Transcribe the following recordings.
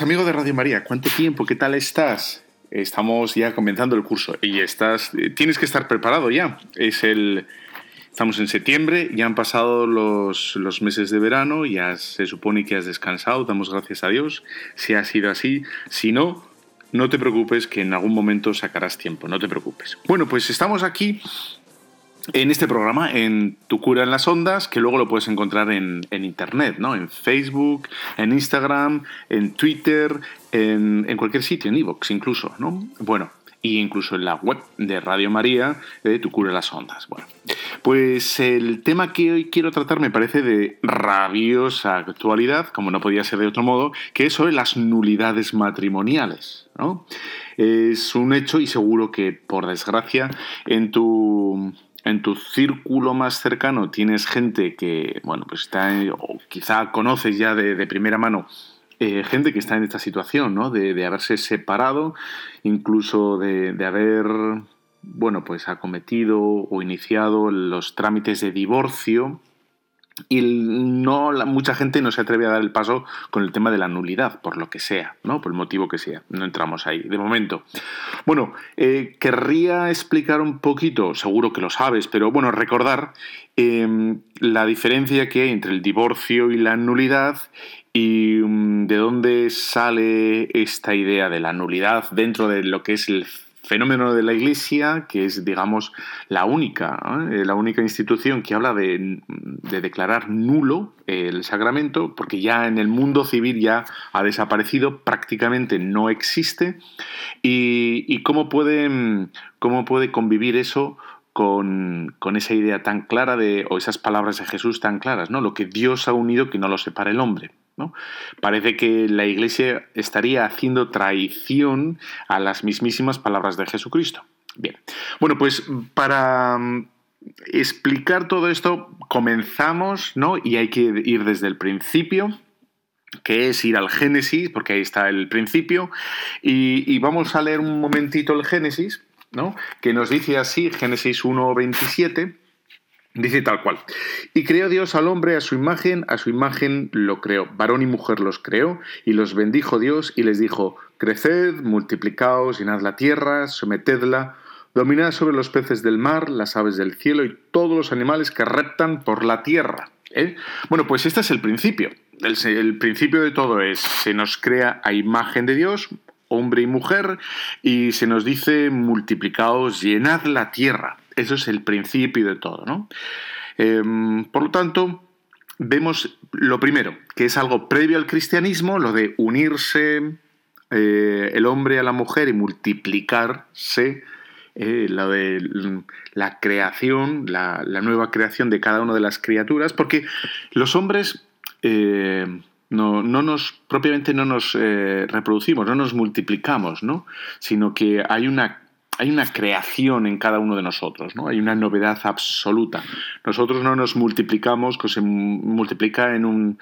Amigo de Radio María. ¿Cuánto tiempo? ¿Qué tal estás? Estamos ya comenzando el curso y estás, eh, tienes que estar preparado ya. Es el, estamos en septiembre, ya han pasado los, los meses de verano, ya se supone que has descansado, damos gracias a Dios. Si ha sido así, si no, no te preocupes que en algún momento sacarás tiempo, no te preocupes. Bueno, pues estamos aquí en este programa, en Tu cura en las ondas, que luego lo puedes encontrar en, internet, ¿no? En Facebook, en Instagram, en Twitter, en, cualquier sitio, en Evox incluso, ¿no? Bueno, y incluso en la web de Radio María, de Tu cura en las ondas. Bueno, pues el tema que hoy quiero tratar me parece de rabiosa actualidad, como no podía ser de otro modo, que es sobre las nulidades matrimoniales, ¿no? Es un hecho y seguro que, por desgracia, en tu en tu círculo más cercano tienes gente que, bueno, pues está, o quizá conoces ya de, primera mano eh, gente que está en esta situación, ¿no? De, haberse separado, incluso de, de, haber, bueno, pues acometido o iniciado los trámites de divorcio y no mucha gente no se atreve a dar el paso con el tema de la nulidad, por lo que sea, ¿no? Por el motivo que sea. No entramos ahí, de momento. Bueno, eh, querría explicar un poquito, seguro que lo sabes, pero bueno, recordar em, la diferencia que hay entre el divorcio y la nulidad y mm, de dónde sale esta idea de la nulidad dentro de lo que es el fenómeno de la Iglesia, que es, digamos, la única, eh, la única institución que habla de, declarar nulo el sacramento, porque ya en el mundo civil ya ha desaparecido, prácticamente no existe, y, cómo, puede, cómo puede convivir eso con, con, esa idea tan clara de, o esas palabras de Jesús tan claras, ¿no? Lo que Dios ha unido que no lo separa el hombre. Parece que la Iglesia estaría haciendo traición a las mismísimas palabras de Jesucristo. Bien, bueno, pues para mm, explicar todo esto comenzamos, ¿no? Y hay que ir desde el principio que es ir al Génesis, porque ahí está el principio, y, y vamos a leer un momentito el Génesis, ¿no? que nos dice así, Génesis 1.27, Dice tal cual. Y creó Dios al hombre a su imagen, a su imagen lo creó. Varón y mujer los creó, y los bendijo Dios y les dijo, Creced, multiplicaos, llenad la tierra, sometedla, dominad sobre los peces del mar, las aves del cielo y todos los animales que reptan por la tierra. ¿eh? Bueno, pues este es el principio. El, el principio de todo es, se nos crea a imagen de Dios, hombre y mujer, y se nos dice, multiplicaos, llenad la tierra. Eso es el principio de todo, ¿no? Em, por lo tanto, vemos lo primero, que es algo previo al cristianismo, lo de unirse eh, el hombre a la mujer y multiplicarse, eh, lo de la creación, la, nueva creación de cada una de las criaturas, porque los hombres eh, no, no, nos, propiamente no nos reproducimos, no nos multiplicamos, ¿no? sino que hay una hay una creación en cada uno de nosotros, ¿no? Hay una novedad absoluta. Nosotros no nos multiplicamos, que se multiplica en un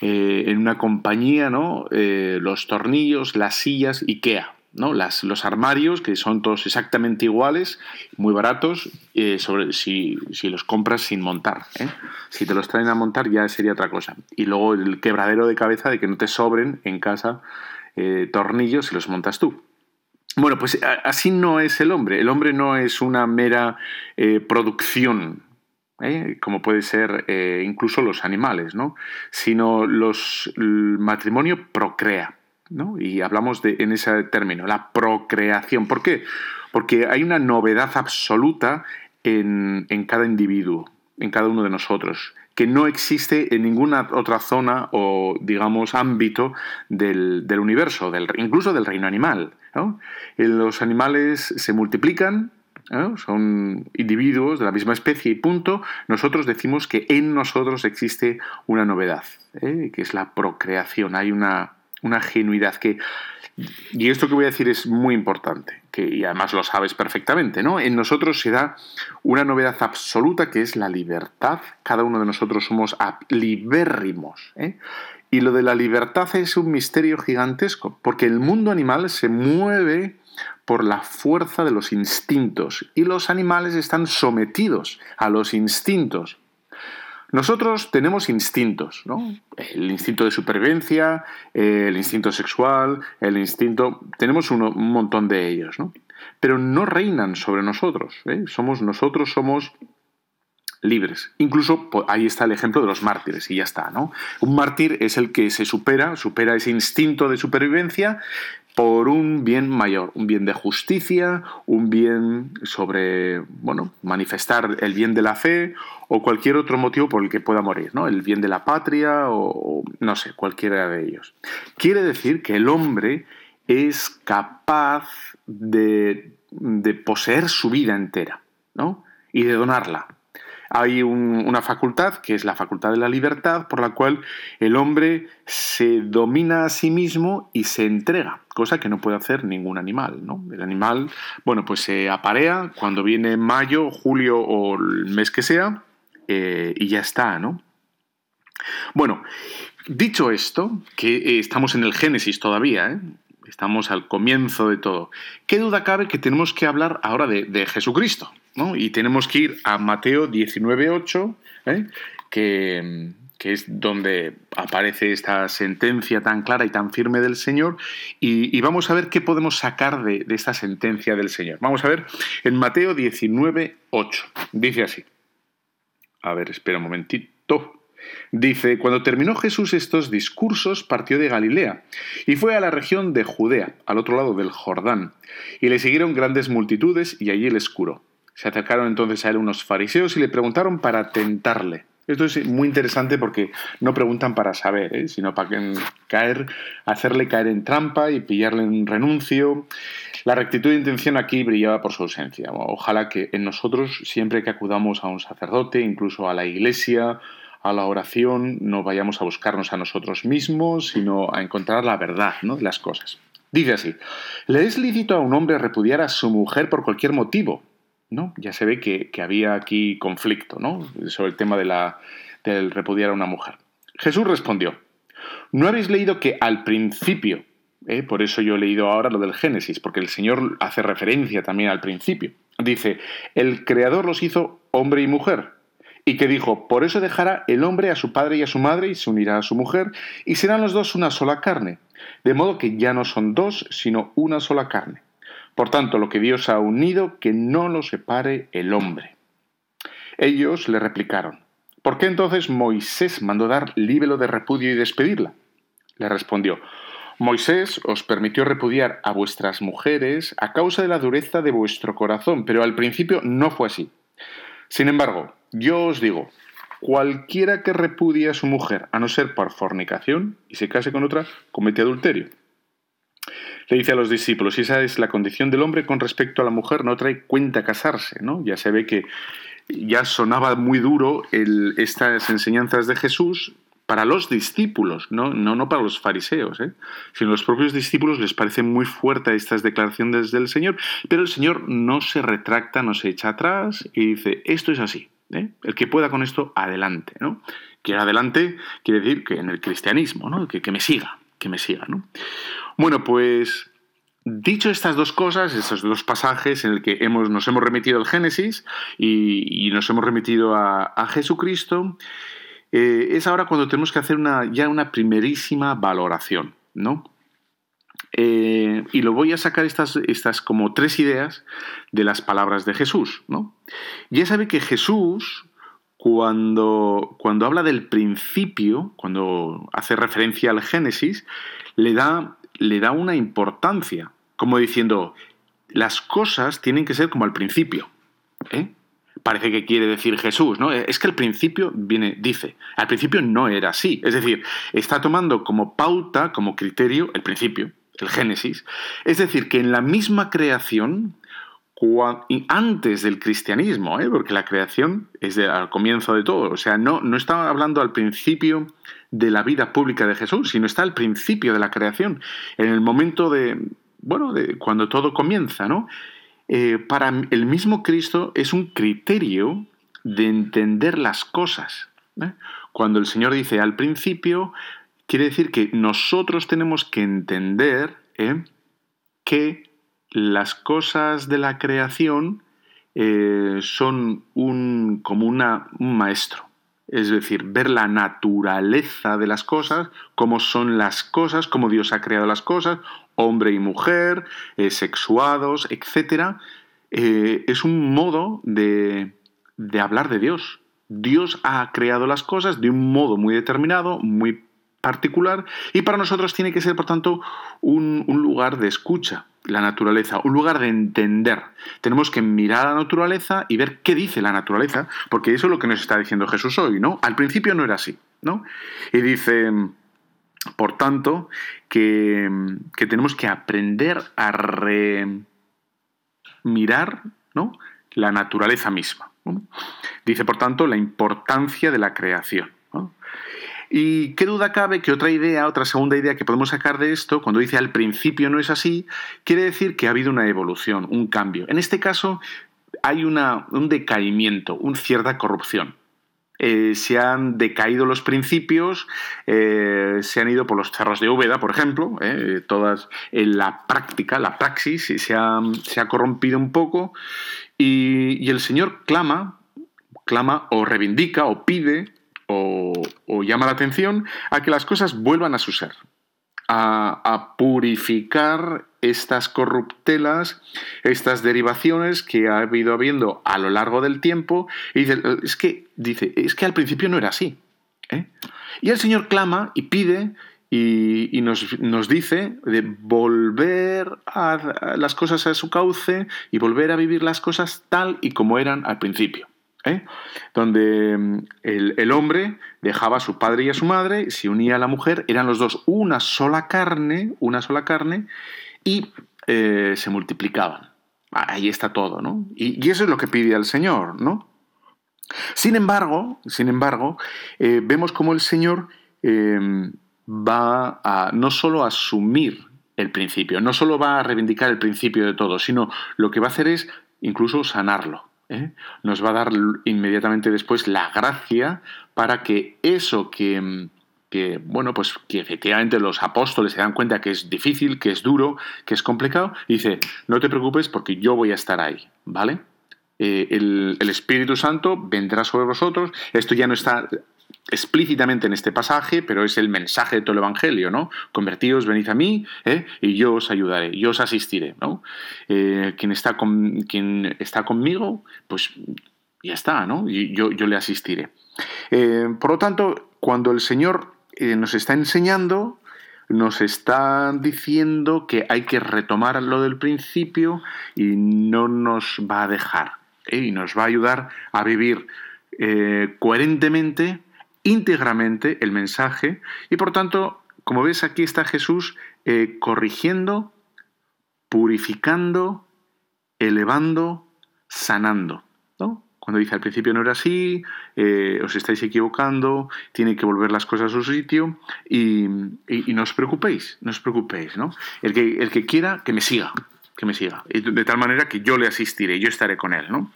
eh, en una compañía, ¿no? Eh, los tornillos, las sillas, IKEA, los armarios, que son todos exactamente iguales, muy baratos, eh, si, los compras sin montar. Si te los traen a montar ya sería otra cosa. Y luego el quebradero de cabeza de que no te sobren en casa tornillos si los montas tú. Bueno, pues así no es el hombre. El hombre no es una mera eh, producción, ¿eh? como puede ser eh, incluso los animales, ¿no? Sino los, el matrimonio procrea, ¿no? Y hablamos de, en ese término, la procreación. ¿Por qué? Porque hay una novedad absoluta en, en cada individuo, en cada uno de nosotros que no existe en ninguna otra zona o, digamos, ámbito del, universo, del, incluso del reino animal. Los animales se multiplican, son individuos de la misma especie y punto. Nosotros decimos que en nosotros existe una novedad, ¿eh? que es la procreación. Hay una, una genuidad que y esto que voy a decir es muy importante, que y además lo sabes perfectamente, ¿no? En nosotros se da una novedad absoluta que es la libertad. Cada uno de nosotros somos libérrimos. ¿eh? Y lo de la libertad es un misterio gigantesco, porque el mundo animal se mueve por la fuerza de los instintos y los animales están sometidos a los instintos. Nosotros tenemos instintos, ¿no? El instinto de supervivencia, el instinto sexual, el instinto... Tenemos un montón de ellos, ¿no? Pero no reinan sobre nosotros. ¿eh? Somos nosotros, somos libres. Incluso ahí está el ejemplo de los mártires y ya está, ¿no? Un mártir es el que se supera, supera ese instinto de supervivencia por un bien mayor, un bien de justicia, un bien sobre, bueno, manifestar el bien de la fe o cualquier otro motivo por el que pueda morir, ¿no? El bien de la patria o, no sé, cualquiera de ellos. Quiere decir que el hombre es capaz de, de poseer su vida entera, ¿no? Y de donarla hay una facultad, que es la facultad de la libertad, por la cual el hombre se domina a sí mismo y se entrega, cosa que no puede hacer ningún animal. ¿no? El animal, bueno, pues se aparea cuando viene mayo, julio o el mes que sea, eh, y ya está, ¿no? Bueno, dicho esto, que eh, estamos en el Génesis todavía, ¿eh? estamos al comienzo de todo, ¿qué duda cabe que tenemos que hablar ahora de Jesucristo? Y tenemos que ir a Mateo 19.8, ¿eh? que, es donde aparece esta sentencia tan clara y tan firme del Señor, y, vamos a ver qué podemos sacar de, de, esta sentencia del Señor. Vamos a ver en Mateo 19.8, dice así. A ver, espera un momentito. Dice, cuando terminó Jesús estos discursos, partió de Galilea y fue a la región de Judea, al otro lado del Jordán, y le siguieron grandes multitudes y allí les curó. Se acercaron entonces a él unos fariseos y le preguntaron para tentarle. Esto es muy interesante porque no preguntan para saber, ¿eh? sino para caer, hacerle caer en trampa y pillarle en renuncio. La rectitud de intención aquí brillaba por su ausencia. Ojalá que en nosotros, siempre que acudamos a un sacerdote, incluso a la iglesia, a la oración, no vayamos a buscarnos a nosotros mismos, sino a encontrar la verdad ¿no? de las cosas. Dice así, ¿le es lícito a un hombre repudiar a su mujer por cualquier motivo? ¿No? Ya se ve que, había aquí conflicto, ¿no? Sobre el tema de la, del repudiar a una mujer. Jesús respondió, ¿no habéis leído que al principio, eh? por eso yo he leído ahora lo del Génesis, porque el Señor hace referencia también al principio, dice, el Creador los hizo hombre y mujer, y que dijo, por eso dejará el hombre a su padre y a su madre y se unirá a su mujer, y serán los dos una sola carne, de modo que ya no son dos, sino una sola carne. Por tanto, lo que Dios ha unido, que no lo separe el hombre. Ellos le replicaron, ¿por qué entonces Moisés mandó dar líbelo de repudio y despedirla? Le respondió, Moisés os permitió repudiar a vuestras mujeres a causa de la dureza de vuestro corazón, pero al principio no fue así. Sin embargo, yo os digo, cualquiera que repudie a su mujer, a no ser por fornicación, y se case con otra, comete adulterio le dice a los discípulos, esa es la condición del hombre con respecto a la mujer, no trae cuenta casarse, ¿no? Ya se ve que ya sonaba muy duro estas enseñanzas de Jesús para los discípulos, no, no, no para los fariseos, ¿eh? sino los propios discípulos les parece muy fuerte estas declaraciones del Señor, pero el Señor no se retracta, no se echa atrás y dice, esto es así, ¿eh? el que pueda con esto, adelante. ¿no? Que adelante quiere decir que en el cristianismo, ¿no? que, que me siga, que me siga. ¿no? Bueno, pues dicho estas dos cosas, estos dos pasajes en el que hemos, nos hemos remitido al Génesis y, nos hemos remitido a, Jesucristo, eh, es ahora cuando tenemos que hacer una, ya una primerísima valoración, ¿no? Eh, y lo voy a sacar estas, estas como tres ideas de las palabras de Jesús. ¿no? Ya sabe que Jesús, cuando, cuando habla del principio, cuando hace referencia al Génesis, le da, le da una importancia, como diciendo, las cosas tienen que ser como al principio. ¿eh? Parece que quiere decir Jesús, ¿no? Es que al principio viene, dice, al principio no era así. Es decir, está tomando como pauta, como criterio, el principio, el Génesis. Es decir, que en la misma creación, antes del cristianismo, ¿eh? porque la creación es al comienzo de todo, o sea, no, no está hablando al principio de la vida pública de Jesús, sino está al principio de la creación, en el momento de, bueno, de cuando todo comienza, ¿no? Eh, para el mismo Cristo es un criterio de entender las cosas. ¿eh? Cuando el Señor dice al principio, quiere decir que nosotros tenemos que entender ¿eh? que las cosas de la creación son un, como una, un maestro. Es decir, ver la naturaleza de las cosas, cómo son las cosas, cómo Dios ha creado las cosas, hombre y mujer, eh, sexuados, etc., eh, es un modo de, hablar de Dios. Dios ha creado las cosas de un modo muy determinado, muy particular, y para nosotros tiene que ser, por tanto, un, lugar de escucha, la naturaleza, un lugar de entender. Tenemos que mirar a la naturaleza y ver qué dice la naturaleza, porque eso es lo que nos está diciendo Jesús hoy, ¿no? Al principio no era así, ¿no? Y dice, por tanto, que, tenemos que aprender a mirar ¿no? la naturaleza misma. Dice, por tanto, la importancia de la creación. Y qué duda cabe que otra idea, otra segunda idea que podemos sacar de esto, cuando dice al principio no es así, quiere decir que ha habido una evolución, un cambio. En este caso hay un decaimiento, una cierta corrupción. Eh, se han decaído los principios, eh, se han ido por los cerros de Úbeda, por ejemplo, eh, todas en la práctica, la praxis, se ha, se ha corrompido un poco y, el Señor clama, clama o reivindica o pide o, llama la atención a que las cosas vuelvan a su ser, a, purificar estas corruptelas, estas derivaciones que ha habido habiendo a lo largo del tiempo. Y dice, es que, dice, es que al principio no era así. ¿eh? Y el Señor clama y pide y, nos, dice de volver a las cosas a su cauce y volver a vivir las cosas tal y como eran al principio. ¿Eh? donde mm, el, hombre dejaba a su padre y a su madre, se unía a la mujer, eran los dos una sola carne, una sola carne, y eh, se multiplicaban. Ahí está todo, ¿no? Y, eso es lo que pide al Señor, ¿no? Sin embargo, sin embargo, eh, vemos como el Señor em, va a no solo asumir el principio, no solo va a reivindicar el principio de todo, sino lo que va a hacer es incluso sanarlo. ¿Eh? nos va a dar inmediatamente después la gracia para que eso que, bueno, pues que efectivamente los apóstoles se dan cuenta que es difícil, que es duro, que es complicado, dice, no te preocupes porque yo voy a estar ahí, ¿vale? Eh, el, Espíritu Santo vendrá sobre vosotros. Esto ya no está explícitamente en este pasaje, pero es el mensaje de todo el Evangelio, ¿no? Convertíos, venid a mí, ¿eh? y yo os ayudaré, yo os asistiré, ¿no? Eh, quien, está con, quien está conmigo, pues ya está, ¿no? Yo, yo le asistiré. Eh, por lo tanto, cuando el Señor nos está enseñando, nos está diciendo que hay que retomar lo del principio y no nos va a dejar, y nos va a ayudar a vivir coherentemente íntegramente el mensaje y por tanto, como ves aquí está Jesús eh, corrigiendo, purificando, elevando, sanando. Cuando dice al principio no era así, eh, os estáis equivocando, tiene que volver las cosas a su sitio y, no os preocupéis, no os preocupéis. ¿no? El, que, el que quiera, que me siga, que me siga. De tal manera que yo le asistiré, yo estaré con él. ¿no?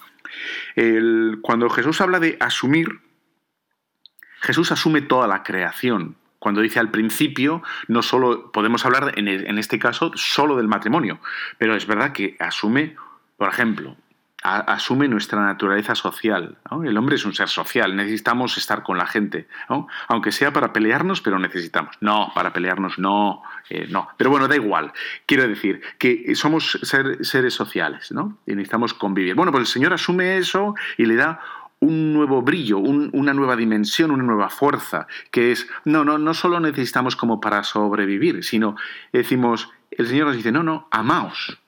cuando Jesús habla de asumir, Jesús asume toda la creación. Cuando dice al principio, no solo podemos hablar en este caso solo del matrimonio, pero es verdad que asume, por ejemplo, asume nuestra naturaleza social. El hombre es un ser social, necesitamos estar con la gente, aunque sea para pelearnos, pero necesitamos. No, para pelearnos no, eh, no. Pero bueno, da igual. Quiero decir que somos seres sociales ¿no? y necesitamos convivir. Bueno, pues el Señor asume eso y le da un nuevo brillo, una nueva dimensión, una nueva fuerza, que es, no, no, no solo necesitamos como para sobrevivir, sino decimos, el Señor nos dice, no, no, amaos.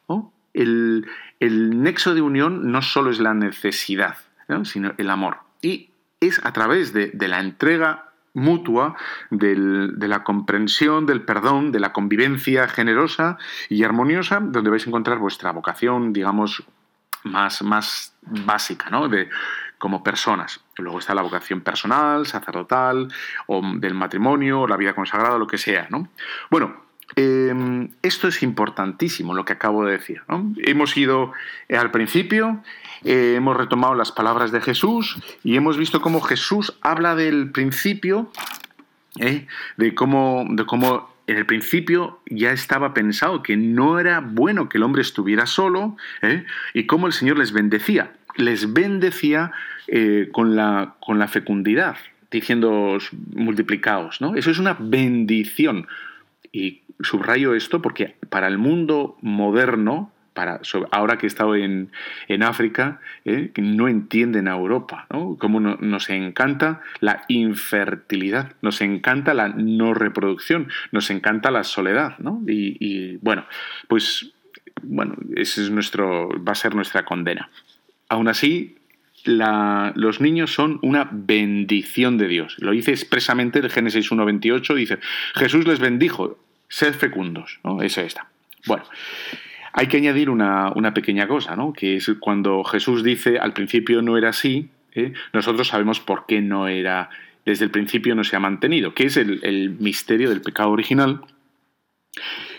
El, nexo de unión no solo es la necesidad, sino el amor. Y es a través de, la entrega mutua, de la comprensión, del perdón, de la convivencia generosa y armoniosa, donde vais a encontrar vuestra vocación, digamos, más, más básica, ¿no? De, como personas. Luego está la vocación personal, sacerdotal, o del matrimonio, o la vida consagrada, lo que sea, ¿no? Bueno, em, esto es importantísimo, lo que acabo de decir. Hemos ido eh, al principio, eh, hemos retomado las palabras de Jesús y hemos visto cómo Jesús habla del principio, ¿eh? de, cómo, de cómo en el principio ya estaba pensado que no era bueno que el hombre estuviera solo y cómo el Señor les bendecía les bendecía eh, con, la, con la fecundidad, diciendo multiplicados. ¿no? Eso es una bendición. Y subrayo esto porque para el mundo moderno, ahora que he estado en, África, ¿eh? no entienden a Europa, ¿no? Como nos encanta la infertilidad, nos encanta la no reproducción, nos encanta la soledad, ¿no? Y, y bueno, pues bueno, ese es nuestro, va a ser nuestra condena. Aún así, los niños son una bendición de Dios. Lo dice expresamente el Génesis 1.28, dice, Jesús les bendijo, sed fecundos. ¿no? Eso está. Bueno, hay que añadir una, pequeña cosa, ¿no? que es cuando Jesús dice, al principio no era así, ¿eh? nosotros sabemos por qué no era, desde el principio no se ha mantenido, que es el, el misterio del pecado original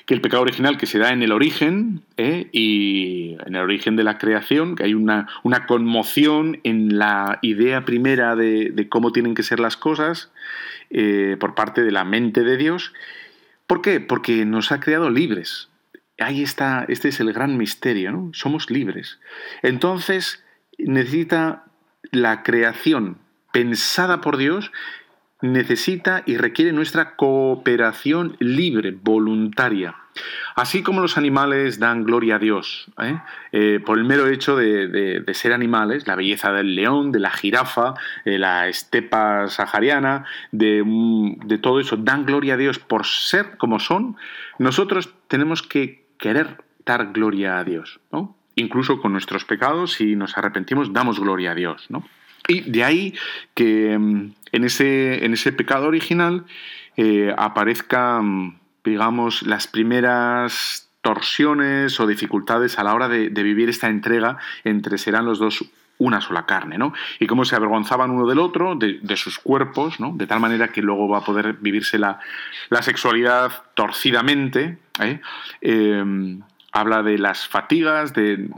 que el pecado original que se da en el origen ¿eh? y en el origen de la creación, que hay una, una conmoción en la idea primera de, cómo tienen que ser las cosas eh, por parte de la mente de Dios. ¿Por qué? Porque nos ha creado libres. Ahí está, este es el gran misterio, ¿no? Somos libres. Entonces necesita la creación pensada por Dios necesita y requiere nuestra cooperación libre, voluntaria. Así como los animales dan gloria a Dios, ¿eh? Eh, por el mero hecho de, ser animales, la belleza del león, de la jirafa, de la estepa sahariana, de, de todo eso, dan gloria a Dios por ser como son, nosotros tenemos que querer dar gloria a Dios, ¿no? Incluso con nuestros pecados, si nos arrepentimos, damos gloria a Dios, ¿no? Y de ahí que mm, en ese, en ese pecado original eh, aparezcan, digamos, las primeras torsiones o dificultades a la hora de, vivir esta entrega entre serán los dos una sola carne, ¿no? Y cómo se avergonzaban uno del otro, de, sus cuerpos, ¿no? De tal manera que luego va a poder vivirse la, sexualidad torcidamente, ¿eh? Em, habla de las fatigas de,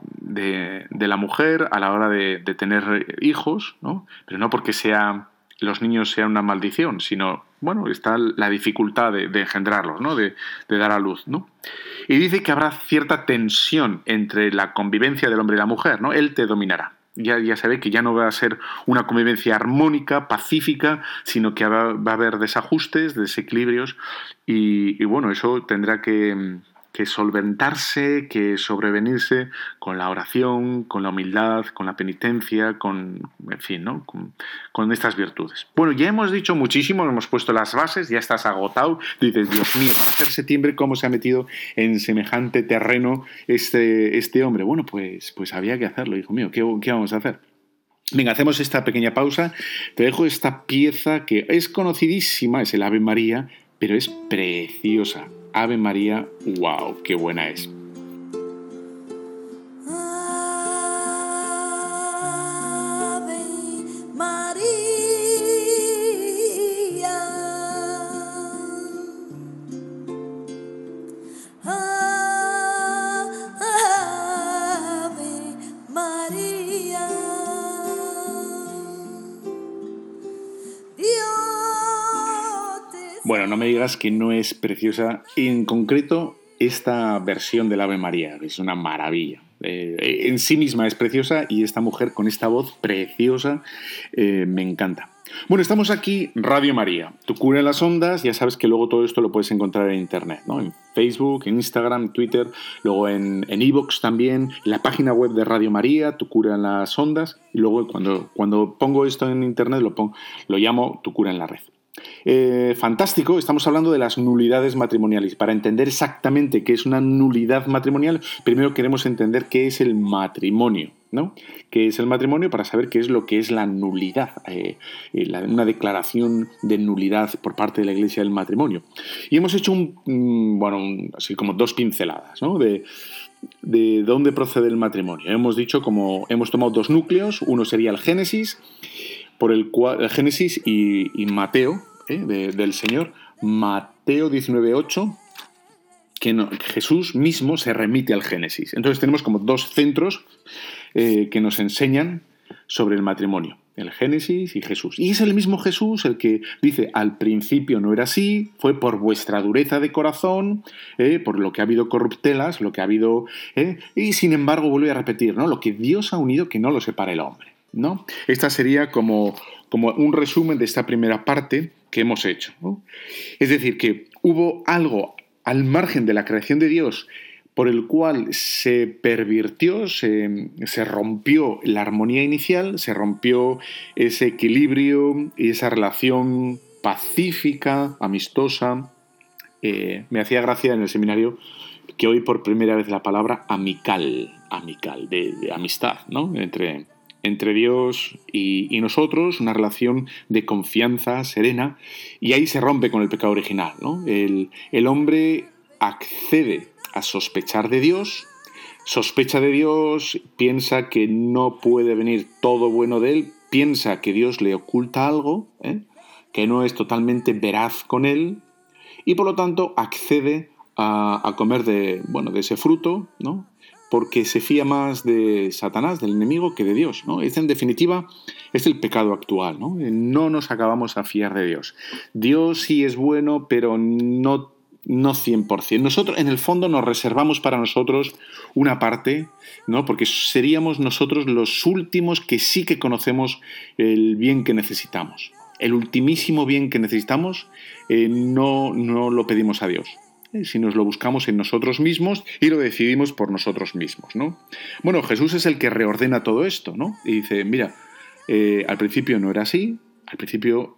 la mujer a la hora de, tener hijos, ¿no? pero no porque sea, los niños sean una maldición, sino, bueno, está la dificultad de, engendrarlos, ¿no? de, dar a luz. ¿no? Y dice que habrá cierta tensión entre la convivencia del hombre y la mujer, ¿no? él te dominará. Ya, ya se ve que ya no va a ser una convivencia armónica, pacífica, sino que va, a haber desajustes, desequilibrios, y bueno, eso tendrá que, que solventarse, que sobrevenirse con la oración, con la humildad, con la penitencia, con, en fin, ¿no? con, estas virtudes. Bueno, ya hemos dicho muchísimo, hemos puesto las bases, ya estás agotado, dices, Dios mío, para hacer septiembre, ¿cómo se ha metido en semejante terreno este, este hombre? Bueno, pues, pues había que hacerlo, hijo mío, ¿qué, qué vamos a hacer? Venga, hacemos esta pequeña pausa. Te dejo esta pieza que es conocidísima, es el Ave María, pero es preciosa. Ave María, wow, qué buena es. Me digas que no es preciosa. En concreto, esta versión del Ave María es una maravilla. eh, en sí misma es preciosa y esta mujer con esta voz preciosa eh, me encanta. Bueno, estamos aquí, Radio María, tu cura en las ondas, ya sabes que luego todo esto lo puedes encontrar en internet, ¿no? En Facebook, en Instagram, Twitter, luego en Evox también, en la página web de Radio María, tu cura en las ondas, y luego cuando, cuando pongo esto en internet lo, pongo, lo llamo tu cura en la red. Eh, fantástico, estamos hablando de las nulidades matrimoniales. Para entender exactamente qué es una nulidad matrimonial, primero queremos entender qué es el matrimonio. ¿no? ¿Qué es el matrimonio? Para saber qué es lo que es la nulidad, eh, eh, una declaración de nulidad por parte de la Iglesia del matrimonio. Y hemos hecho un, mm, bueno, así como dos pinceladas, ¿no? De, de dónde procede el matrimonio. Hemos dicho como hemos tomado dos núcleos, uno sería el Génesis por el cual Génesis y, Mateo, ¿eh? del Señor, Mateo 19.8, que, Jesús mismo se remite al Génesis. Entonces tenemos como dos centros eh, que nos enseñan sobre el matrimonio, el Génesis y Jesús. Y es el mismo Jesús el que dice, al principio no era así, fue por vuestra dureza de corazón, ¿eh? por lo que ha habido corruptelas, lo que ha habido... y sin embargo vuelve a repetir, ¿no? Lo que Dios ha unido que no lo separe el hombre. ¿No? Esta sería como, como un resumen de esta primera parte que hemos hecho. Es decir, que hubo algo al margen de la creación de Dios por el cual se pervirtió, se, rompió la armonía inicial, se rompió ese equilibrio y esa relación pacífica, amistosa. Eh, me hacía gracia en el seminario que hoy por primera vez la palabra amical, amical, de, de amistad, ¿no? Entre, entre Dios y, nosotros, una relación de confianza serena, y ahí se rompe con el pecado original. El, el, hombre accede a sospechar de Dios, sospecha de Dios, piensa que no puede venir todo bueno de él, piensa que Dios le oculta algo, ¿eh? que no es totalmente veraz con él, y por lo tanto accede a, a comer de, bueno, de ese fruto, ¿no? Porque se fía más de Satanás, del enemigo, que de Dios. ¿no? Es, en definitiva, es el pecado actual. ¿no? no nos acabamos a fiar de Dios. Dios sí es bueno, pero no, no 100%. Nosotros, en el fondo, nos reservamos para nosotros una parte, ¿no? porque seríamos nosotros los últimos que sí que conocemos el bien que necesitamos. El ultimísimo bien que necesitamos eh, no, no lo pedimos a Dios si nos lo buscamos en nosotros mismos y lo decidimos por nosotros mismos, ¿no? Bueno, Jesús es el que reordena todo esto, ¿no? Y dice, mira, eh, al principio no era así, al principio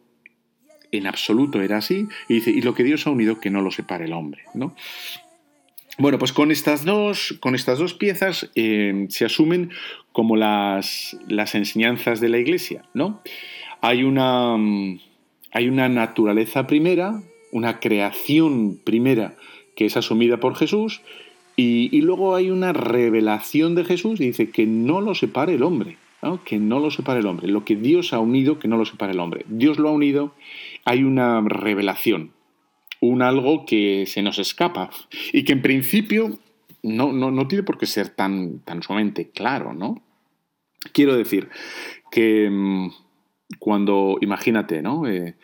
en absoluto era así, y dice, y lo que Dios ha unido que no lo separe el hombre, ¿no? Bueno, pues con estas dos, con estas dos piezas eh, se asumen como las, las enseñanzas de la Iglesia, ¿no? Hay una, hay una naturaleza primera, una creación primera que es asumida por Jesús, y, luego hay una revelación de Jesús y dice que no lo separe el hombre, que no lo separe el hombre. Lo que Dios ha unido, que no lo separe el hombre. Dios lo ha unido, hay una revelación, un algo que se nos escapa y que en principio no, no, tiene por qué ser tan, tan sumamente claro, ¿no? Quiero decir que mm, cuando, imagínate, ¿no? Eh,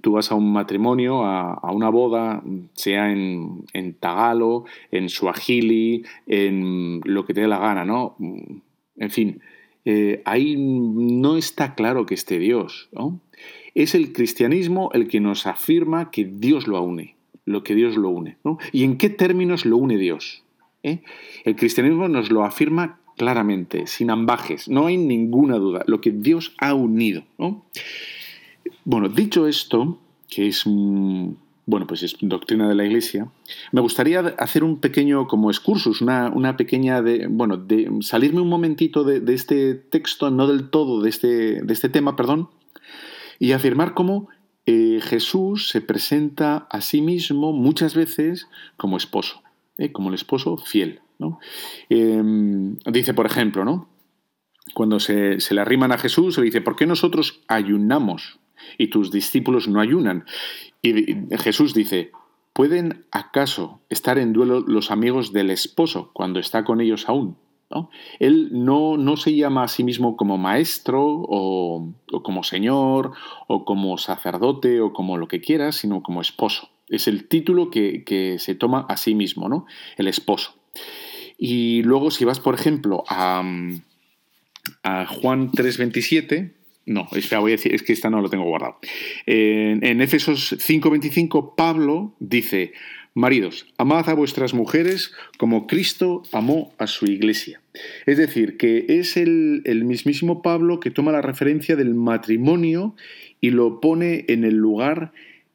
tú vas a un matrimonio, a, una boda, sea en, en, tagalo, en suajili, en lo que te dé la gana, ¿no? En fin, eh, ahí no está claro que esté Dios, ¿no? Es el cristianismo el que nos afirma que Dios lo une, lo que Dios lo une, ¿no? ¿Y en qué términos lo une Dios? ¿Eh? El cristianismo nos lo afirma claramente, sin ambajes, no hay ninguna duda, lo que Dios ha unido, ¿no? Bueno, dicho esto, que es bueno, pues es doctrina de la Iglesia, me gustaría hacer un pequeño como excursus, una, una pequeña de, bueno, de salirme un momentito de, este texto, no del todo de este, de este tema, perdón, y afirmar cómo eh, Jesús se presenta a sí mismo muchas veces como esposo, ¿eh? como el esposo fiel. ¿no? Em, dice, por ejemplo, ¿no? cuando se, se le arriman a Jesús, se le dice, ¿por qué nosotros ayunamos? Y tus discípulos no ayunan. Y Jesús dice, ¿pueden acaso estar en duelo los amigos del esposo cuando está con ellos aún? Él no, no, se llama a sí mismo como maestro o, como señor o como sacerdote o como lo que quieras, sino como esposo. Es el título que, que se toma a sí mismo, ¿no? El esposo. Y luego si vas, por ejemplo, a, a Juan 3.27, no, es que esta no lo tengo guardado. En, en Éfesos 5.25, Pablo dice, Maridos, amad a vuestras mujeres como Cristo amó a su iglesia. Es decir, que es el, mismísimo Pablo que toma la referencia del matrimonio y lo pone en el lugar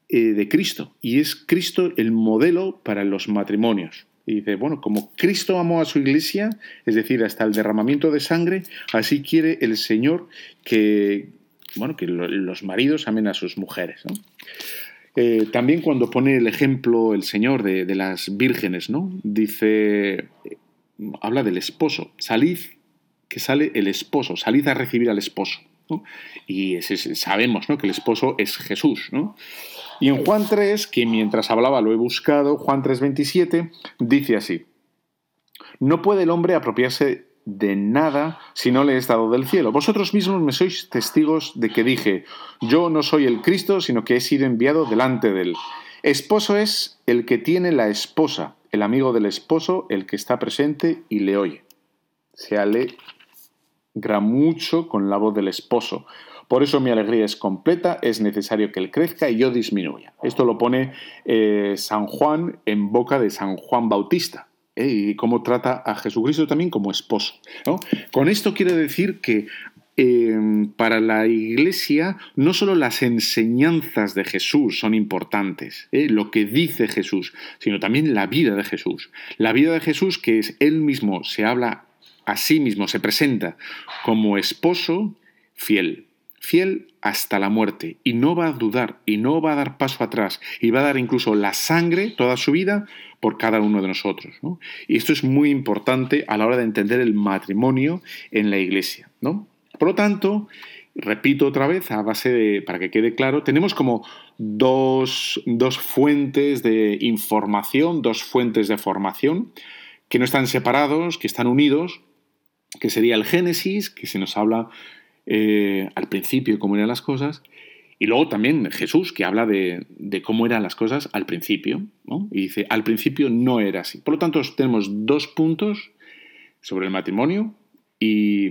eh, de Cristo. Y es Cristo el modelo para los matrimonios. Y dice, bueno, como Cristo amó a su iglesia, es decir, hasta el derramamiento de sangre, así quiere el Señor que, bueno, que los maridos amen a sus mujeres. Eh, también cuando pone el ejemplo el Señor de, las vírgenes, ¿no? Dice, habla del esposo, salid, que sale el esposo, salid a recibir al esposo. Y sabemos ¿no? que el esposo es Jesús. ¿no? Y en Juan 3, que mientras hablaba lo he buscado, Juan 3:27, dice así, no puede el hombre apropiarse de nada si no le he dado del cielo. Vosotros mismos me sois testigos de que dije, yo no soy el Cristo, sino que he sido enviado delante de él. Esposo es el que tiene la esposa, el amigo del esposo, el que está presente y le oye. Se alegra mucho con la voz del esposo. Por eso mi alegría es completa, es necesario que él crezca y yo disminuya. Esto lo pone eh, San Juan en boca de San Juan Bautista. ¿eh? y cómo trata a Jesucristo también como esposo. Con esto quiere decir que em, para la Iglesia no solo las enseñanzas de Jesús son importantes, ¿eh? lo que dice Jesús, sino también la vida de Jesús. La vida de Jesús que es él mismo, se habla a sí mismo, se presenta como esposo fiel, fiel hasta la muerte y no va a dudar y no va a dar paso atrás y va a dar incluso la sangre toda su vida por cada uno de nosotros. Y esto es muy importante a la hora de entender el matrimonio en la iglesia. ¿no? Por lo tanto, repito otra vez, a base de, para que quede claro, tenemos como dos, dos fuentes de información, dos fuentes de formación que no están separados, que están unidos, que sería el Génesis, que se nos habla eh, al principio cómo eran las cosas, y luego también Jesús, que habla de, cómo eran las cosas al principio, y dice, al principio no era así. Por lo tanto, tenemos dos puntos sobre el matrimonio y,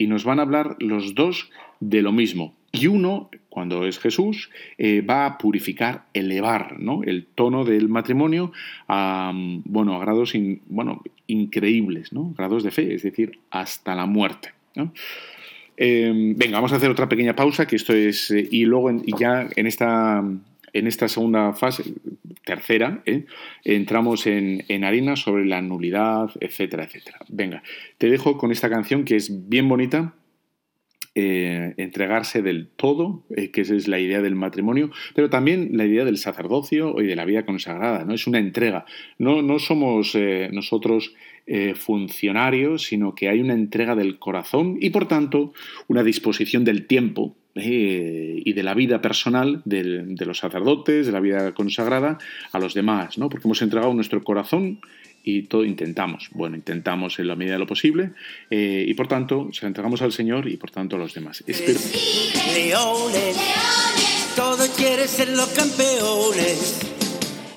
nos van a hablar los dos de lo mismo. Y uno, cuando es Jesús, eh, va a purificar, elevar ¿no? el tono del matrimonio a, bueno, a grados bueno, increíbles, ¿no? grados de fe, es decir, hasta la muerte. ¿no? Em, venga, vamos a hacer otra pequeña pausa, que esto es. Eh, y luego ya en esta, en esta segunda fase, tercera, ¿eh? entramos en, en, harina sobre la nulidad, etcétera, etcétera. Venga, te dejo con esta canción que es bien bonita. Eh, entregarse del todo, que esa es la idea del matrimonio, pero también la idea del sacerdocio y de la vida consagrada, ¿no? Es una entrega. No, no somos nosotros eh, funcionarios, sino que hay una entrega del corazón y por tanto una disposición del tiempo eh, y de la vida personal de los sacerdotes, de la vida consagrada a los demás, ¿no? porque hemos entregado nuestro corazón y todo intentamos, bueno, intentamos en la medida de lo posible eh, y por tanto se entregamos al Señor y por tanto a los demás. Leones, todos quieren ser los campeones.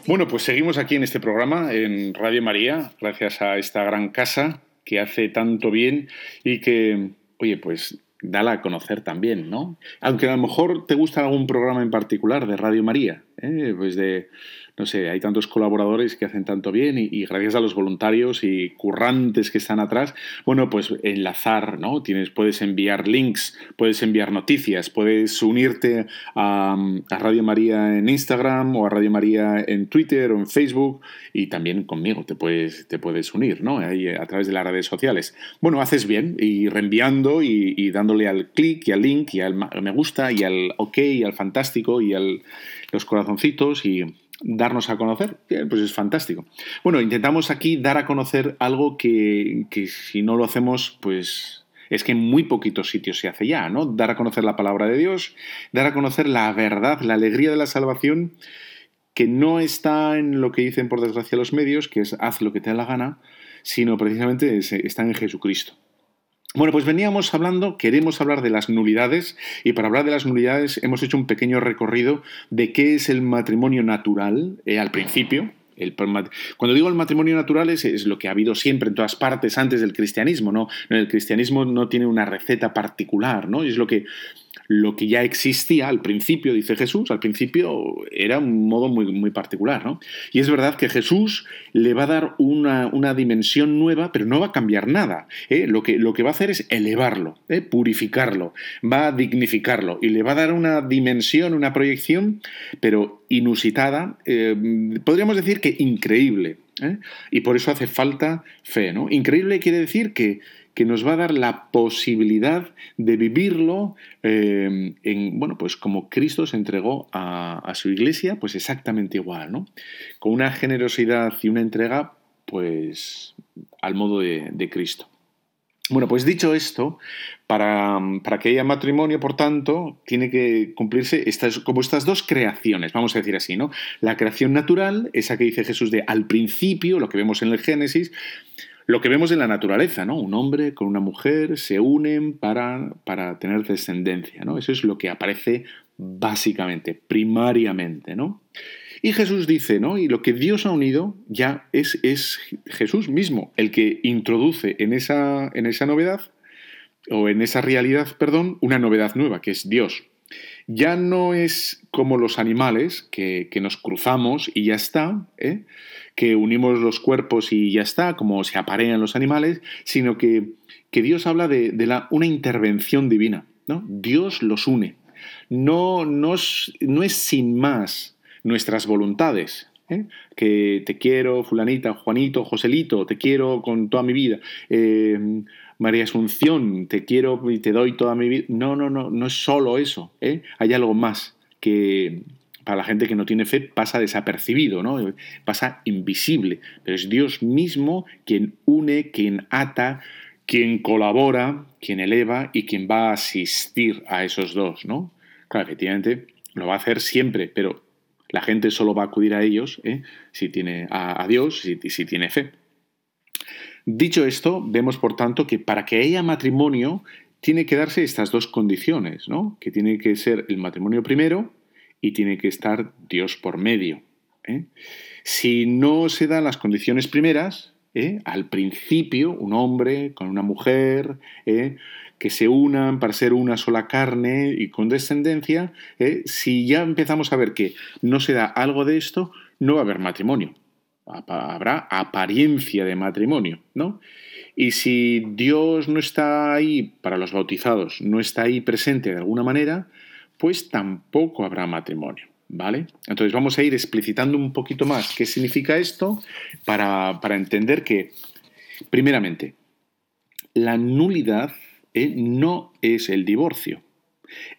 Bueno, pues seguimos aquí en este programa, en Radio María, gracias a esta gran casa que hace tanto bien y que, oye, pues dala a conocer también, ¿no? Aunque a lo mejor te gusta algún programa en particular de Radio María, ¿eh? pues de no sé, hay tantos colaboradores que hacen tanto bien y, gracias a los voluntarios y currantes que están atrás, bueno, pues enlazar, ¿no? Tienes, puedes enviar links, puedes enviar noticias, puedes unirte a, Radio María en Instagram o a Radio María en Twitter o en Facebook y también conmigo te puedes, te puedes unir, ¿no? Ahí a través de las redes sociales. Bueno, haces bien y reenviando y, dándole al clic y al link y al me gusta y al ok y al fantástico y al los corazoncitos y darnos a conocer, pues es fantástico. Bueno, intentamos aquí dar a conocer algo que, si no lo hacemos, pues es que en muy poquitos sitios se hace ya, ¿no? Dar a conocer la palabra de Dios, dar a conocer la verdad, la alegría de la salvación, que no está en lo que dicen por desgracia los medios, que es haz lo que te da la gana, sino precisamente está en Jesucristo. Bueno, pues veníamos hablando, queremos hablar de las nulidades y para hablar de las nulidades hemos hecho un pequeño recorrido de qué es el matrimonio natural eh, al principio, cuando digo el matrimonio natural es, es, lo que ha habido siempre en todas partes antes del cristianismo, ¿no? El cristianismo no tiene una receta particular, ¿no? Es lo que lo que ya existía al principio, dice Jesús, al principio era un modo muy, muy particular, ¿no? Y es verdad que Jesús le va a dar una, dimensión nueva, pero no va a cambiar nada. ¿eh? Lo, que, lo que va a hacer es elevarlo, ¿eh? purificarlo, va a dignificarlo y le va a dar una dimensión, una proyección, pero inusitada, eh, podríamos decir que increíble. Y por eso hace falta fe, ¿no? Increíble quiere decir que que nos va a dar la posibilidad de vivirlo eh, en, bueno, pues como Cristo se entregó a, su iglesia, pues exactamente igual, ¿no? Con una generosidad y una entrega, pues al modo de, Cristo. Bueno, pues dicho esto, para, para, que haya matrimonio, por tanto, tiene que cumplirse estas, como estas dos creaciones, vamos a decir así, ¿no? La creación natural, esa que dice Jesús de al principio, lo que vemos en el Génesis, lo que vemos en la naturaleza, ¿no? Un hombre con una mujer se unen para, para tener descendencia, ¿no? Eso es lo que aparece básicamente, primariamente, ¿no? Y Jesús dice, ¿no? Y lo que Dios ha unido ya es, es Jesús mismo el que introduce en esa, en esa novedad, o en esa realidad, perdón, una novedad nueva, que es Dios. Ya no es como los animales, que, que nos cruzamos y ya está, ¿eh? Que unimos los cuerpos y ya está, como se aparean los animales, sino que, que Dios habla de, una intervención divina. ¿no? Dios los une. No, no, no es sin más nuestras voluntades. ¿eh? Que te quiero, fulanita, Juanito, Joselito, te quiero con toda mi vida. Eh, María Asunción, te quiero y te doy toda mi vida. No, no, no, no es solo eso. ¿eh? Hay algo más que, para la gente que no tiene fe pasa desapercibido, ¿no? pasa invisible, pero es Dios mismo quien une, quien ata, quien colabora, quien eleva y quien va a asistir a esos dos, ¿no? Claro, efectivamente lo va a hacer siempre, pero la gente solo va a acudir a ellos ¿eh? si tiene a, Dios, si, si tiene fe. Dicho esto, vemos por tanto que para que haya matrimonio tiene que darse estas dos condiciones, ¿no? Que tiene que ser el matrimonio primero y tiene que estar Dios por medio. ¿eh? Si no se dan las condiciones primeras, ¿eh? al principio, un hombre con una mujer, ¿eh? que se unan para ser una sola carne y con descendencia, si ya empezamos a ver que no se da algo de esto, no va a haber matrimonio. Habrá apariencia de matrimonio, ¿no? Y si Dios no está ahí para los bautizados, no está ahí presente de alguna manera, pues tampoco habrá matrimonio. ¿Vale? Entonces vamos a ir explicitando un poquito más qué significa esto para, entender que, primeramente, la nulidad eh, no es el divorcio.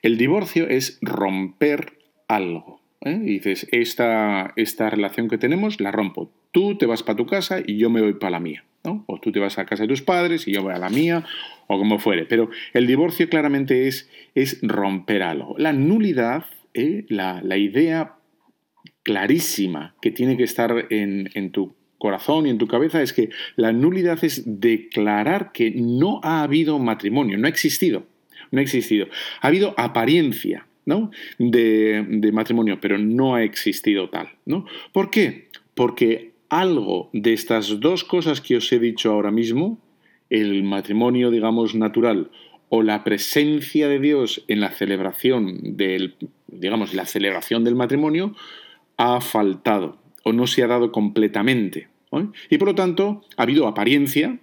El divorcio es romper algo. ¿eh? dices, esta, esta relación que tenemos la rompo. Tú te vas para tu casa y yo me voy para la mía. O tú te vas a casa de tus padres y yo voy a la mía, o como fuere. Pero el divorcio claramente es, es romper algo. La nulidad, ¿eh? la, idea clarísima que tiene que estar en, en tu corazón y en tu cabeza es que la nulidad es declarar que no ha habido matrimonio, no ha existido, no ha existido. Ha habido apariencia ¿no? de, de, matrimonio, pero no ha existido tal. ¿no? ¿Por qué? Porque algo de estas dos cosas que os he dicho ahora mismo, el matrimonio, digamos, natural, o la presencia de Dios en la celebración del, digamos, la celebración del matrimonio, ha faltado o no se ha dado completamente. Y por lo tanto, ha habido apariencia,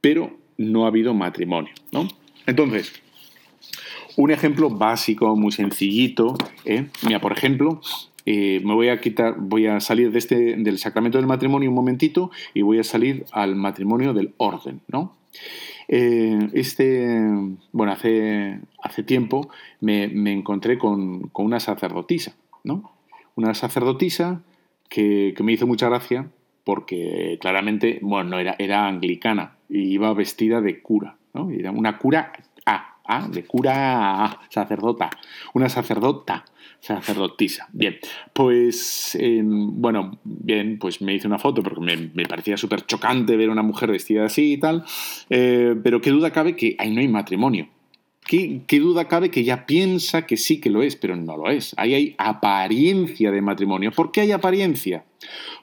pero no ha habido matrimonio. ¿no? Entonces, un ejemplo básico, muy sencillito. ¿eh? Mira, por ejemplo, eh, me voy a quitar, voy a salir de este, del sacramento del matrimonio un momentito y voy a salir al matrimonio del orden, ¿no? Eh, este, bueno, hace, hace tiempo me, encontré con, una sacerdotisa, ¿no? Una sacerdotisa que, me hizo mucha gracia porque claramente, bueno, no era, era anglicana y iba vestida de cura, ¿no? Era una cura A, A, de cura A, sacerdota, una sacerdota, sacerdotisa. Bien, pues em, bueno, bien, pues me hice una foto porque me, parecía súper chocante ver a una mujer vestida así y tal, eh, pero qué duda cabe que ahí no hay matrimonio. ¿Qué, ¿Qué, duda cabe que ella piensa que sí que lo es, pero no lo es. Ahí hay apariencia de matrimonio. ¿Por qué hay apariencia?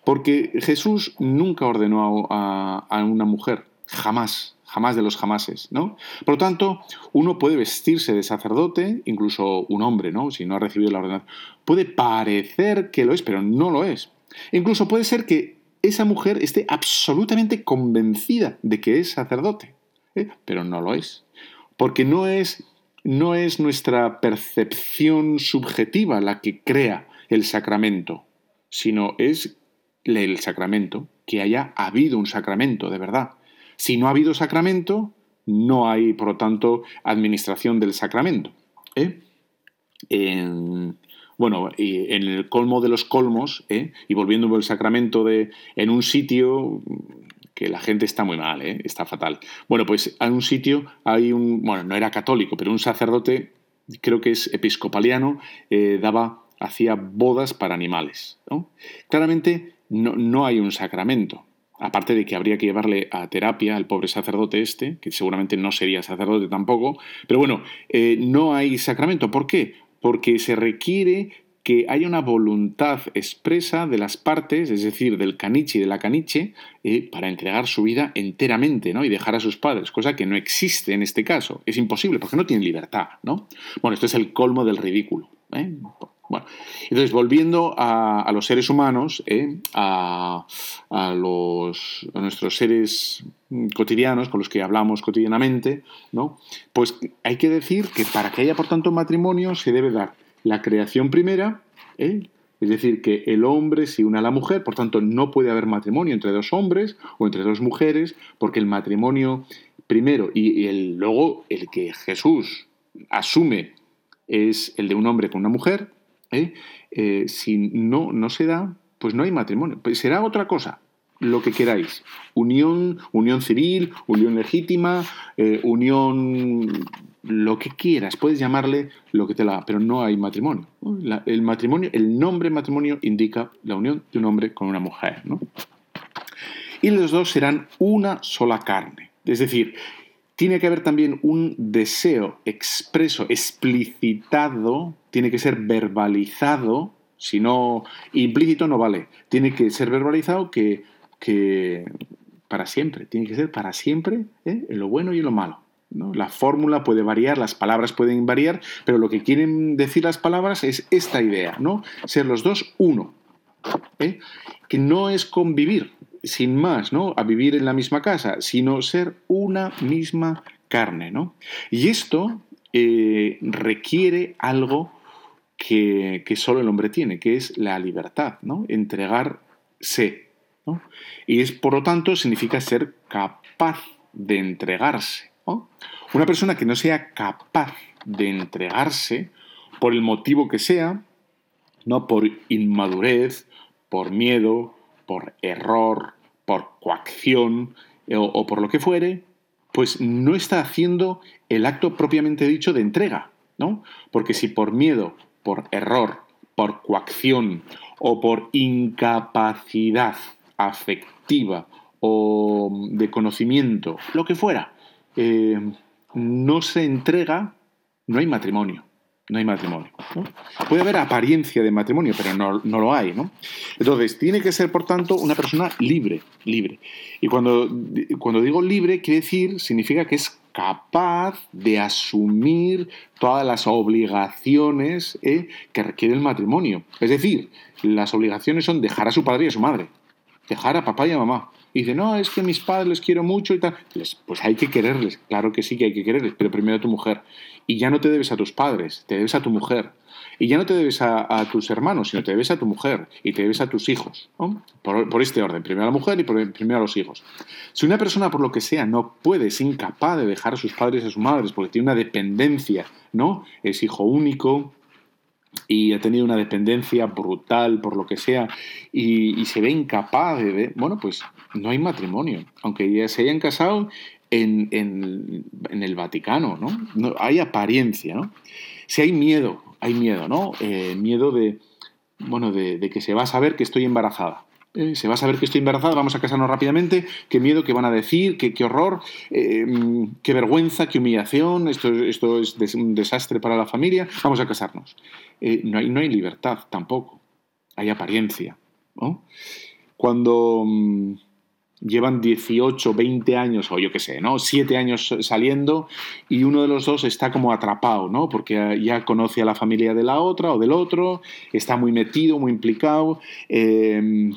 Porque Jesús nunca ordenó a, a una mujer, jamás, jamás de los jamases, ¿no? Por lo tanto, uno puede vestirse de sacerdote, incluso un hombre, ¿no? Si no ha recibido la ordenación, puede parecer que lo es, pero no lo es. Incluso puede ser que esa mujer esté absolutamente convencida de que es sacerdote, ¿eh? pero no lo es. Porque no es, no es nuestra percepción subjetiva la que crea el sacramento, sino es el sacramento, que haya habido un sacramento de verdad. Si no ha habido sacramento, no hay, por lo tanto, administración del sacramento. ¿eh? bueno, y en el colmo de los colmos, ¿eh? y volviendo al sacramento de en un sitio que la gente está muy mal, ¿eh? está fatal. Bueno, pues en un sitio hay un, bueno, no era católico, pero un sacerdote, creo que es episcopaliano, daba, hacía bodas para animales. Claramente no, no hay un sacramento aparte de que habría que llevarle a terapia al pobre sacerdote este, que seguramente no sería sacerdote tampoco, pero bueno, eh, no hay sacramento. ¿Por qué? Porque se requiere que haya una voluntad expresa de las partes, es decir, del caniche y de la caniche, eh, para entregar su vida enteramente ¿no? y dejar a sus padres, cosa que no existe en este caso. Es imposible porque no tienen libertad. ¿no? Bueno, esto es el colmo del ridículo. ¿eh? Bueno, entonces, volviendo a, los seres humanos, ¿eh? a, nuestros seres cotidianos con los que hablamos cotidianamente, ¿no? pues hay que decir que para que haya, por tanto, matrimonio se debe dar la creación primera, ¿eh? es decir, que el hombre se une a la mujer, por tanto, no puede haber matrimonio entre dos hombres o entre dos mujeres, porque el matrimonio primero y, el, luego el que Jesús asume es el de un hombre con una mujer, ¿eh? Eh, si no, no se da, pues no hay matrimonio. Pues será otra cosa, lo que queráis. Unión, unión civil, unión legítima, eh, unión lo que quieras, puedes llamarle lo que te la pero no hay matrimonio. el matrimonio, el nombre matrimonio indica la unión de un hombre con una mujer, Y los dos serán una sola carne. Es decir, tiene que haber también un deseo expreso, explicitado, tiene que ser verbalizado, si no, implícito no vale, tiene que ser verbalizado que, para siempre, tiene que ser para siempre, ¿eh? en lo bueno y en lo malo. La fórmula puede variar, las palabras pueden variar, pero lo que quieren decir las palabras es esta idea, ¿no? Ser los dos uno. ¿eh? Que no es convivir, sin más, ¿no? A vivir en la misma casa, sino ser una misma carne, ¿no? Y esto eh, requiere algo que, solo el hombre tiene, que es la libertad, ¿no? Entregarse, ¿no? Y es, por lo tanto, significa ser capaz de entregarse. Una persona que no sea capaz de entregarse, por el motivo que sea, no por inmadurez, por miedo, por error, por coacción eh, o, por lo que fuere, pues no está haciendo el acto propiamente dicho de entrega, ¿no? Porque si por miedo, por error, por coacción o por incapacidad afectiva o de conocimiento, lo que fuera, eh, no se entrega, no hay matrimonio no hay matrimonio. Puede haber apariencia de matrimonio, pero no, lo hay. ¿no? Entonces, tiene que ser, por tanto, una persona libre, libre. Y cuando, cuando digo libre, quiere decir, significa que es capaz de asumir todas las obligaciones ¿eh? que requiere el matrimonio. Es decir, las obligaciones son dejar a su padre y a su madre, dejar a papá y a mamá. Y dice, no, es que mis padres les quiero mucho y tal. Pues, hay que quererles, claro que sí que hay que quererles, pero primero a tu mujer y ya no te debes a tus padres, te debes a tu mujer. Y ya no te debes a, tus hermanos, sino te debes a tu mujer y te debes a tus hijos. Por, este orden, primero a la mujer y primero a los hijos. Si una persona, por lo que sea, no puede, es incapaz de dejar a sus padres y a sus madres porque tiene una dependencia, ¿no? Es hijo único, y ha tenido una dependencia brutal por lo que sea y, se ve incapaz de, bueno, pues no hay matrimonio. Aunque ya se hayan casado en, el Vaticano, ¿no? Hay apariencia, ¿no? Si hay miedo, hay miedo, ¿no? Eh, miedo de, bueno, de, que se va a saber que estoy embarazada. Eh, se va a saber que estoy embarazada, vamos a casarnos rápidamente, qué miedo que van a decir, qué, qué horror, eh, qué vergüenza, qué humillación, esto, esto es un desastre para la familia, vamos a casarnos. no, hay, no hay libertad tampoco, hay apariencia. ¿no? cuando mm, llevan 18, 20 años, o yo qué sé, ¿no? 7 años saliendo y uno de los dos está como atrapado, ¿no? Porque ya conoce a la familia de la otra o del otro, está muy metido, muy implicado, eh,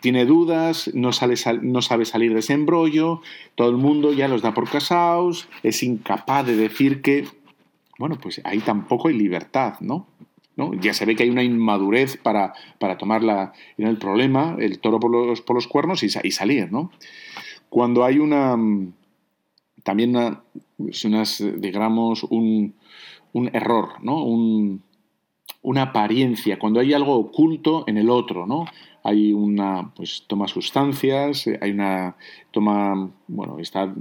tiene dudas, no, sale, no sabe salir de ese embrollo, todo el mundo ya los da por casados, es incapaz de decir que, bueno, pues ahí tampoco hay libertad, ¿no? Ya se ve que hay una inmadurez para, para tomar el problema, el toro por los, por los cuernos y, salir, ¿no? Cuando hay una, también una, digamos, un, un error, ¿no? Un, una apariencia, cuando hay algo oculto en el otro, ¿no? Hay una, pues toma sustancias, hay una, toma, bueno, está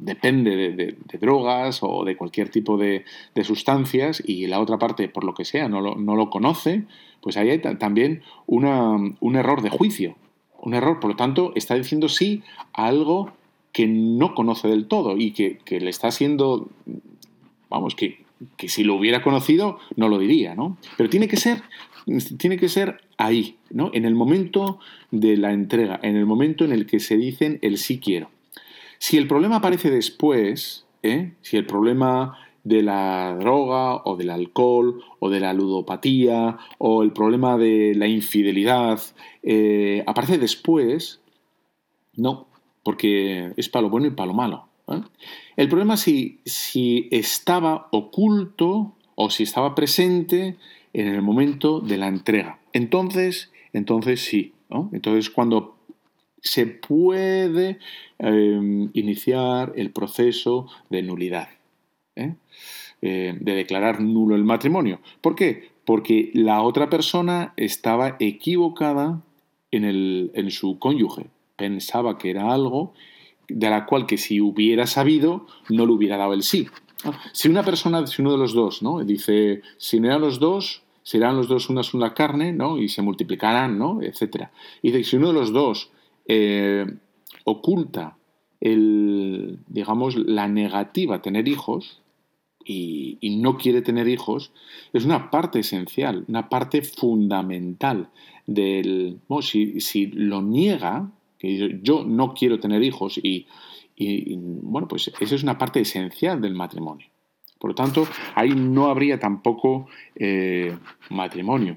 depende de, drogas o de cualquier tipo de, sustancias y la otra parte, por lo que sea, no lo, conoce, pues ahí hay también un error de juicio. Un error, por lo tanto, está diciendo sí a algo que no conoce del todo y que, le está haciendo, vamos, que, que, si lo hubiera conocido no lo diría, ¿no? Pero tiene que ser, tiene que ser ahí, ¿no? En el momento de la entrega, en el momento en el que se dicen el sí quiero. Si el problema aparece después, ¿eh? si el problema de la droga o del alcohol o de la ludopatía o el problema de la infidelidad eh, aparece después, no, porque es para lo bueno y para lo malo. ¿eh? El problema es si, si estaba oculto o si estaba presente en el momento de la entrega. Entonces, entonces sí. Entonces cuando se puede em, iniciar el proceso de nulidad, ¿eh? Eh, de declarar nulo el matrimonio. ¿Por qué? Porque la otra persona estaba equivocada en, en su cónyuge, pensaba que era algo de la cual que si hubiera sabido no le hubiera dado el sí. Si una persona, si uno de los dos, ¿no? Dice, si no eran los dos, serán los dos una sola carne, ¿no? Y se multiplicarán, ¿no? Etcétera. Y dice, si uno de los dos eh, oculta el, digamos, la negativa a tener hijos y, no quiere tener hijos, es una parte esencial, una parte fundamental del... si, lo niega, que yo no quiero tener hijos y, bueno, pues esa es una parte esencial del matrimonio. Por lo tanto, ahí no habría tampoco eh, matrimonio.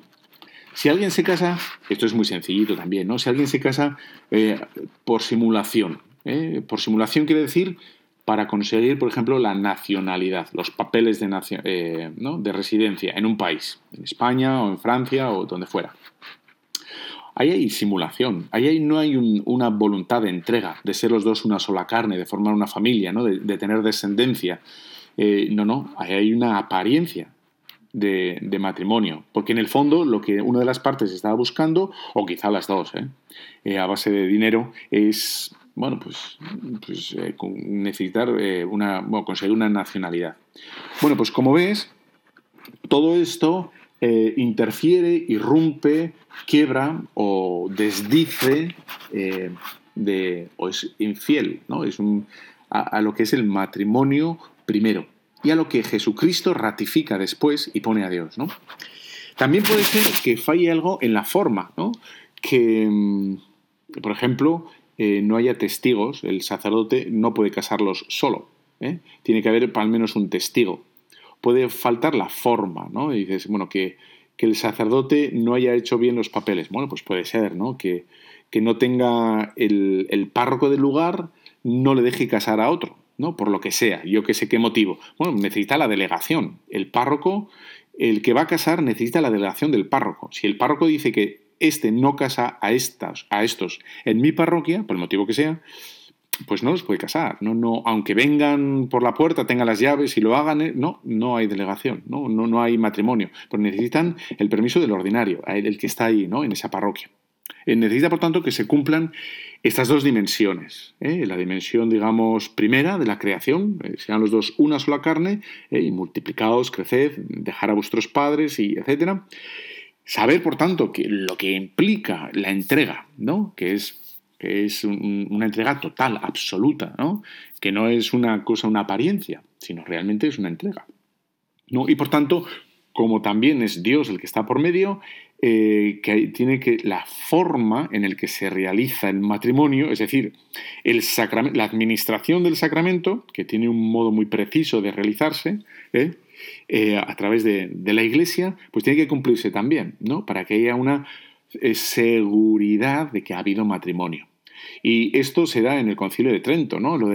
Si alguien se casa, esto es muy sencillito también, ¿no? Si alguien se casa eh, por simulación, ¿eh? por simulación quiere decir para conseguir, por ejemplo, la nacionalidad, los papeles de, eh, de residencia en un país, en España o en Francia o donde fuera. Ahí hay simulación, ahí no hay una voluntad de entrega, de ser los dos una sola carne, de formar una familia, ¿no? de, tener descendencia. no, no, ahí hay una apariencia de, matrimonio. Porque en el fondo lo que una de las partes estaba buscando, o quizá las dos, ¿eh? Eh, a base de dinero, es bueno, pues, pues eh, necesitar una, bueno, conseguir una nacionalidad. Bueno, pues como ves, todo esto interfiere, irrumpe, quiebra o desdice de, o es infiel, ¿no? Es un, a lo que es el matrimonio primero y a lo que Jesucristo ratifica después y pone a Dios. ¿no? También puede ser que falle algo en la forma, ¿no? que, mm, por ejemplo, eh, no haya testigos, el sacerdote no puede casarlos solo, ¿eh? tiene que haber al menos un testigo. Puede faltar la forma, ¿no? Y dices, bueno, que, el sacerdote no haya hecho bien los papeles. Bueno, pues puede ser, ¿no? Que, que no tenga el, el párroco del lugar, no le deje casar a otro. ¿No? Por lo que sea, yo que sé qué motivo. Bueno, necesita la delegación. El párroco, el que va a casar, necesita la delegación del párroco. Si el párroco dice que este no casa a, estas, a estos en mi parroquia, por el motivo que sea, pues no los puede casar. No, no, aunque vengan por la puerta, tengan las llaves y lo hagan, eh, no, no hay delegación, no, no, no hay matrimonio. Pero necesitan el permiso del ordinario, el que está ahí, ¿no? En esa parroquia. Eh, necesita, por tanto, que se cumplan estas dos dimensiones. ¿eh? La dimensión, digamos, primera de la creación, eh, sean los dos una sola carne, y multiplicaos, creced, dejar a vuestros padres, y etc. Saber, por tanto, que lo que implica la entrega, ¿no? que es, que es una entrega total, absoluta, ¿no? que no es una cosa, una apariencia, sino realmente es una entrega. ¿no? Y por tanto, como también es Dios el que está por medio, eh, que tiene que la forma en la que se realiza el matrimonio, es decir, el la administración del sacramento, que tiene un modo muy preciso de realizarse, ¿eh? Eh, a través de, la Iglesia, pues tiene que cumplirse también, ¿no? Para que haya una seguridad de que ha habido matrimonio. Y esto se da en el Concilio de Trento, ¿no? Lo,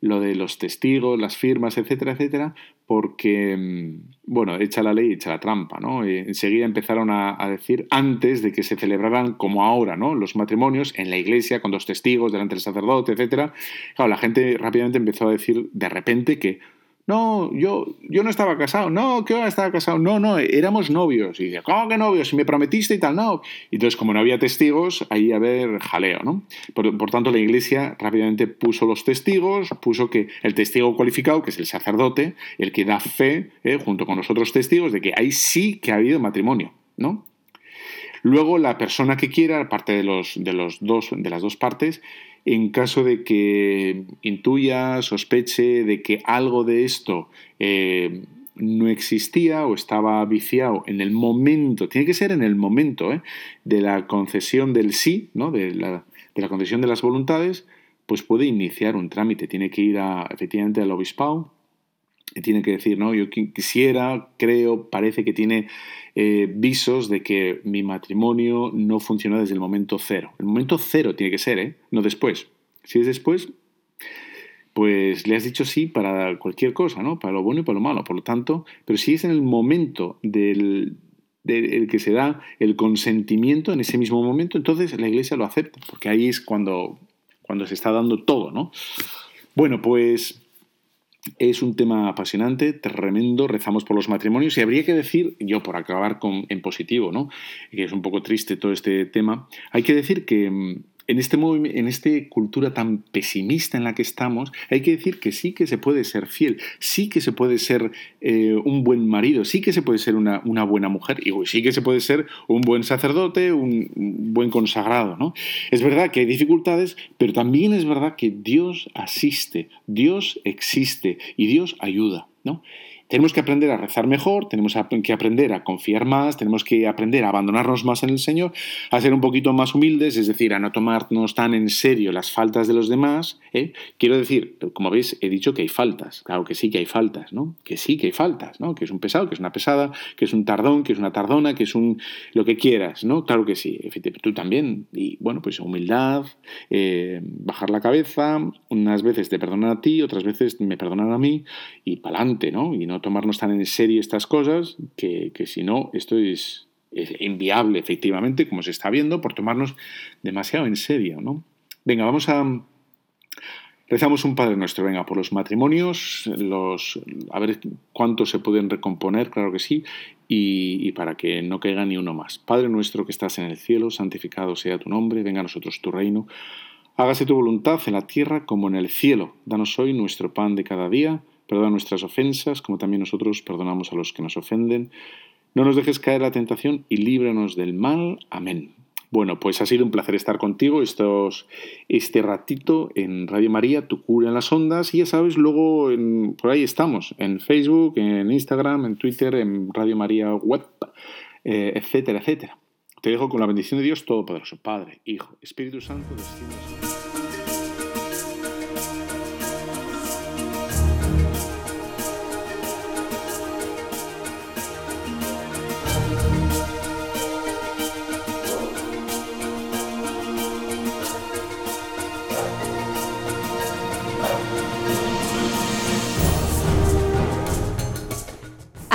lo de los testigos, las firmas, etcétera, etcétera, porque, mm, bueno, echa la ley, echa la trampa, ¿no? Eh, enseguida empezaron a, decir, antes de que se celebraran, como ahora, ¿no? Los matrimonios en la iglesia, con dos testigos, delante del sacerdote, etcétera. Claro, la gente rápidamente empezó a decir, de repente, que no, yo, yo no estaba casado. No, ¿qué va estaba casado? No, no, éramos novios. Y dice, ¿cómo que novios? Si me prometiste y tal, no. Y entonces, como no había testigos, ahí a ver jaleo, ¿no? Por, tanto, la iglesia rápidamente puso los testigos, puso que el testigo cualificado, que es el sacerdote, el que da fe, eh, junto con los otros testigos, de que ahí sí que ha habido matrimonio, ¿no? Luego, la persona que quiera, aparte de, los, de, los dos, de las dos partes, en caso de que intuya, sospeche de que algo de esto eh, no existía o estaba viciado en el momento, tiene que ser en el momento ¿eh? de la concesión del sí, ¿no? de, la, concesión de las voluntades, pues puede iniciar un trámite, tiene que ir a, efectivamente al obispado tiene que decir, no, yo quisiera, creo, parece que tiene eh, visos de que mi matrimonio no funcionó desde el momento cero. El momento cero tiene que ser, ¿eh? No después. Si es después, pues le has dicho sí para cualquier cosa, ¿no? Para lo bueno y para lo malo. Por lo tanto, pero si es en el momento del, del que se da el consentimiento, en ese mismo momento, entonces la iglesia lo acepta, porque ahí es cuando, cuando se está dando todo, ¿no? Bueno, pues es un tema apasionante, tremendo, rezamos por los matrimonios y habría que decir, yo por acabar con, en positivo, ¿no? que es un poco triste todo este tema, hay que decir que mm, en este en esta cultura tan pesimista en la que estamos, hay que decir que sí que se puede ser fiel, sí que se puede ser eh, un buen marido, sí que se puede ser una, buena mujer, y sí que se puede ser un buen sacerdote, un, buen consagrado. ¿no? Es verdad que hay dificultades, pero también es verdad que Dios asiste, Dios existe y Dios ayuda. ¿no? Tenemos que aprender a rezar mejor, tenemos que aprender a confiar más, tenemos que aprender a abandonarnos más en el Señor, a ser un poquito más humildes, es decir, a no tomarnos tan en serio las faltas de los demás. ¿eh? Quiero decir, como veis, he dicho que hay faltas, claro que sí que hay faltas, ¿no? Que sí que hay faltas, ¿no? Que es un pesado, que es una pesada, que es un tardón, que es una tardona, que es un lo que quieras, ¿no? Claro que sí, tú también. Y bueno, pues humildad, eh, bajar la cabeza, unas veces te perdonan a ti, otras veces me perdonan a mí, y para adelante, ¿no? Y no tomarnos tan en serio estas cosas, que, si no, esto es, inviable, efectivamente, como se está viendo, por tomarnos demasiado en serio, ¿no? Venga, vamos a... Rezamos un Padre Nuestro, venga, por los matrimonios, los, a ver cuántos se pueden recomponer, claro que sí, y, y, para que no caiga ni uno más. Padre nuestro que estás en el cielo, santificado sea tu nombre, venga a nosotros tu reino, hágase tu voluntad en la tierra como en el cielo. Danos hoy nuestro pan de cada día Perdona nuestras ofensas, como también nosotros perdonamos a los que nos ofenden. No nos dejes caer la tentación y líbranos del mal. Amén. Bueno, pues ha sido un placer estar contigo estos, este ratito en Radio María, tu cura en las ondas. Y ya sabes, luego por ahí estamos, en Facebook, en Instagram, en Twitter, en Radio María Web, eh, etcétera, etcétera. Te dejo con la bendición de Dios Todopoderoso, Padre, Hijo, Espíritu Santo,